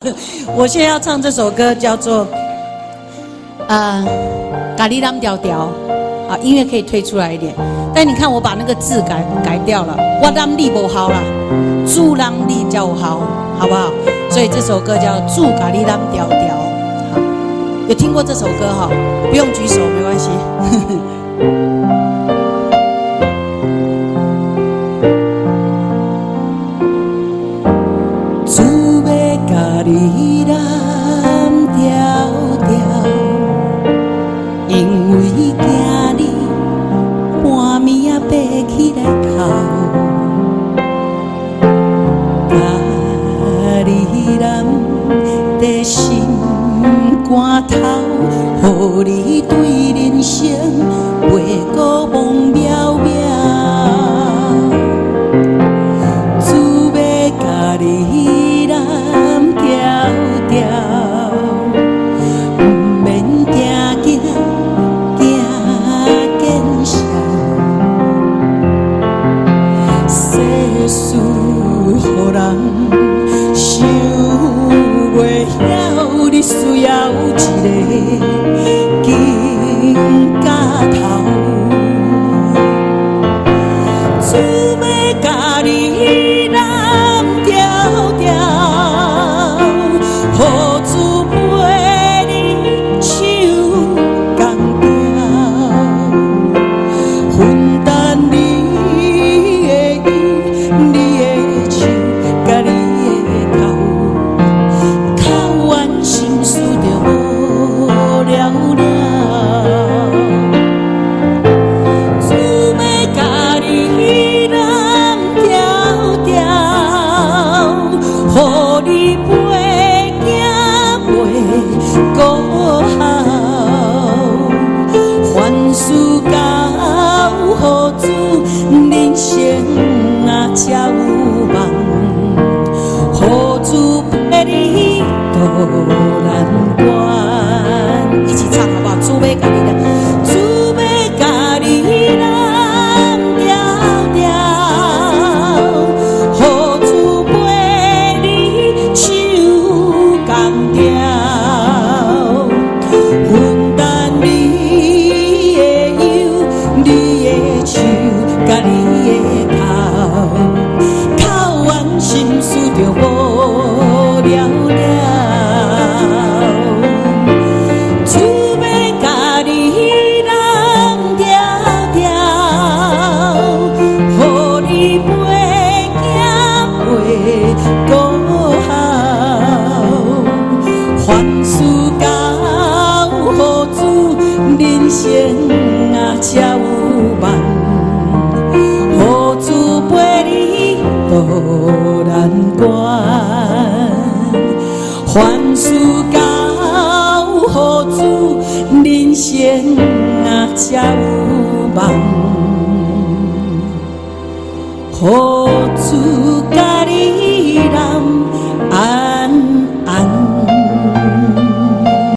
我现在要唱这首歌，叫做《呃咖喱啷调调》啊，音乐可以推出来一点。但你看，我把那个字改改掉了，我让力不好了，助让力叫好，好不好？所以这首歌叫《祝咖喱啷调调》。好，有听过这首歌哈？不用举手，没关系。你蓝调调，因为惊你半暝啊爬起来哭，甲你蓝在心肝头，予你对人生袂过梦。想袂晓，你需要一个肩膀。祝福你，多兰。凡事到何处，人生啊才有梦？何处甲你人？